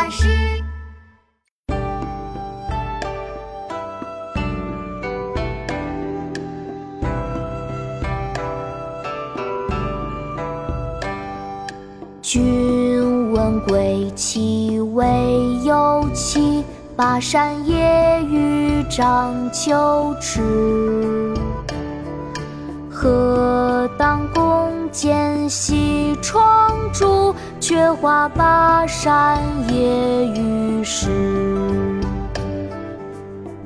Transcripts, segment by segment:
巴士。君问归期未有期，巴山夜雨涨秋池。何当共剪西窗烛，却话巴山夜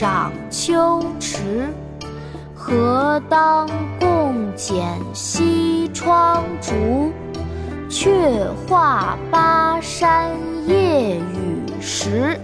赏秋池。何当共剪西窗烛，却话巴山夜雨时。